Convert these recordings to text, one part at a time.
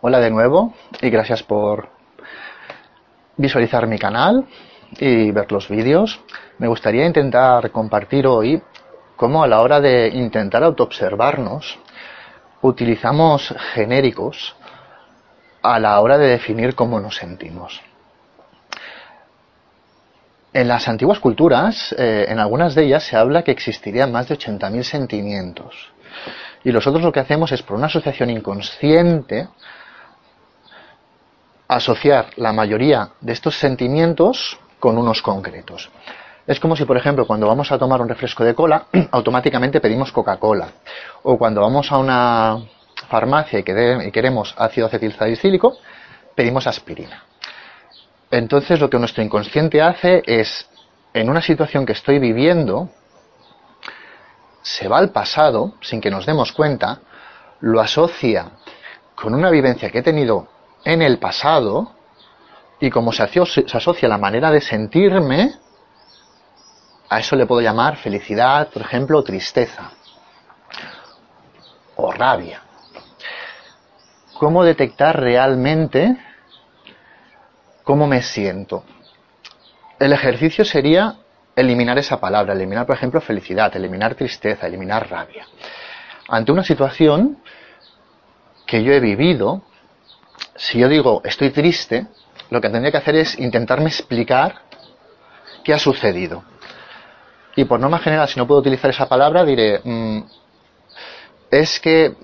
Hola de nuevo y gracias por visualizar mi canal y ver los vídeos. Me gustaría intentar compartir hoy cómo a la hora de intentar autoobservarnos utilizamos genéricos a la hora de definir cómo nos sentimos. En las antiguas culturas, eh, en algunas de ellas se habla que existirían más de 80.000 sentimientos. Y nosotros lo que hacemos es, por una asociación inconsciente, asociar la mayoría de estos sentimientos con unos concretos. Es como si, por ejemplo, cuando vamos a tomar un refresco de cola, automáticamente pedimos Coca-Cola. O cuando vamos a una farmacia y, queremos ácido acetilsalicílico, pedimos aspirina. Entonces lo que nuestro inconsciente hace es, en una situación que estoy viviendo, se va al pasado sin que nos demos cuenta, lo asocia con una vivencia que he tenido en el pasado y como se asocia la manera de sentirme, a eso le puedo llamar felicidad, por ejemplo, tristeza o rabia. ¿Cómo detectar realmente cómo me siento? El ejercicio sería eliminar esa palabra, eliminar, por ejemplo, felicidad, eliminar tristeza, eliminar rabia. Ante una situación que yo he vivido, si yo digo estoy triste, lo que tendría que hacer es intentarme explicar qué ha sucedido. Y por norma general, si no puedo utilizar esa palabra, diré, mm, es que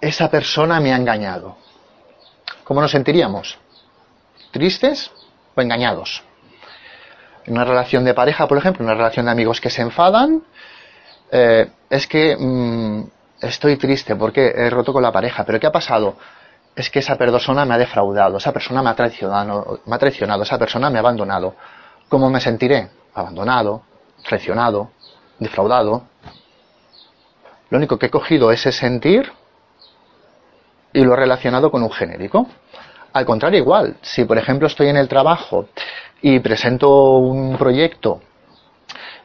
esa persona me ha engañado. ¿Cómo nos sentiríamos? ¿Tristes o engañados? En una relación de pareja, por ejemplo, una relación de amigos que se enfadan, eh, es que mm, estoy triste porque he roto con la pareja, pero ¿qué ha pasado? Es que esa persona me ha defraudado, esa persona me ha traicionado, me ha traicionado, esa persona me ha abandonado. ¿Cómo me sentiré? Abandonado, traicionado, defraudado. Lo único que he cogido es ese sentir y lo he relacionado con un genérico. Al contrario, igual, si por ejemplo estoy en el trabajo y presento un proyecto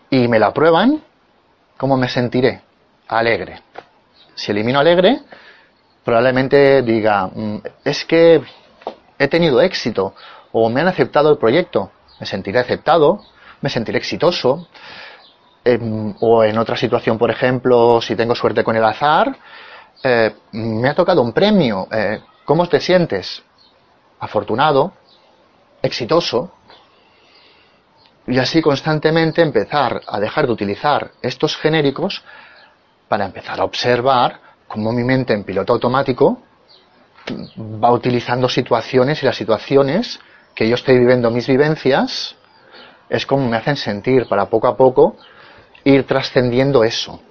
y me lo aprueban, ¿cómo me sentiré? Alegre. Si elimino alegre, probablemente diga, mm, es que he tenido éxito o me han aceptado el proyecto, me sentiré aceptado, me sentiré exitoso. Em, o en otra situación, por ejemplo, si tengo suerte con el azar, eh, me ha tocado un premio. Eh, ¿Cómo te sientes? Afortunado, exitoso. Y así constantemente empezar a dejar de utilizar estos genéricos para empezar a observar como mi mente en piloto automático va utilizando situaciones y las situaciones que yo estoy viviendo mis vivencias es como me hacen sentir para poco a poco ir trascendiendo eso.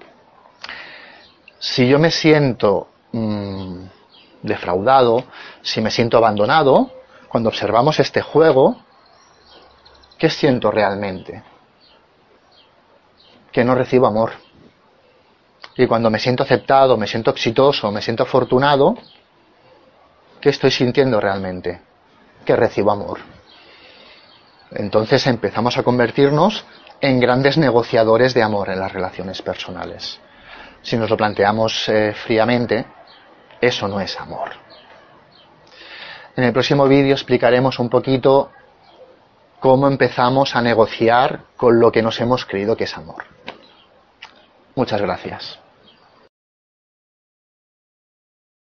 Si yo me siento mm, defraudado, si me siento abandonado, cuando observamos este juego, ¿qué siento realmente? Que no recibo amor y cuando me siento aceptado, me siento exitoso, me siento afortunado, ¿qué estoy sintiendo realmente? Que recibo amor. Entonces empezamos a convertirnos en grandes negociadores de amor en las relaciones personales. Si nos lo planteamos eh, fríamente, eso no es amor. En el próximo vídeo explicaremos un poquito cómo empezamos a negociar con lo que nos hemos creído que es amor. Muchas gracias.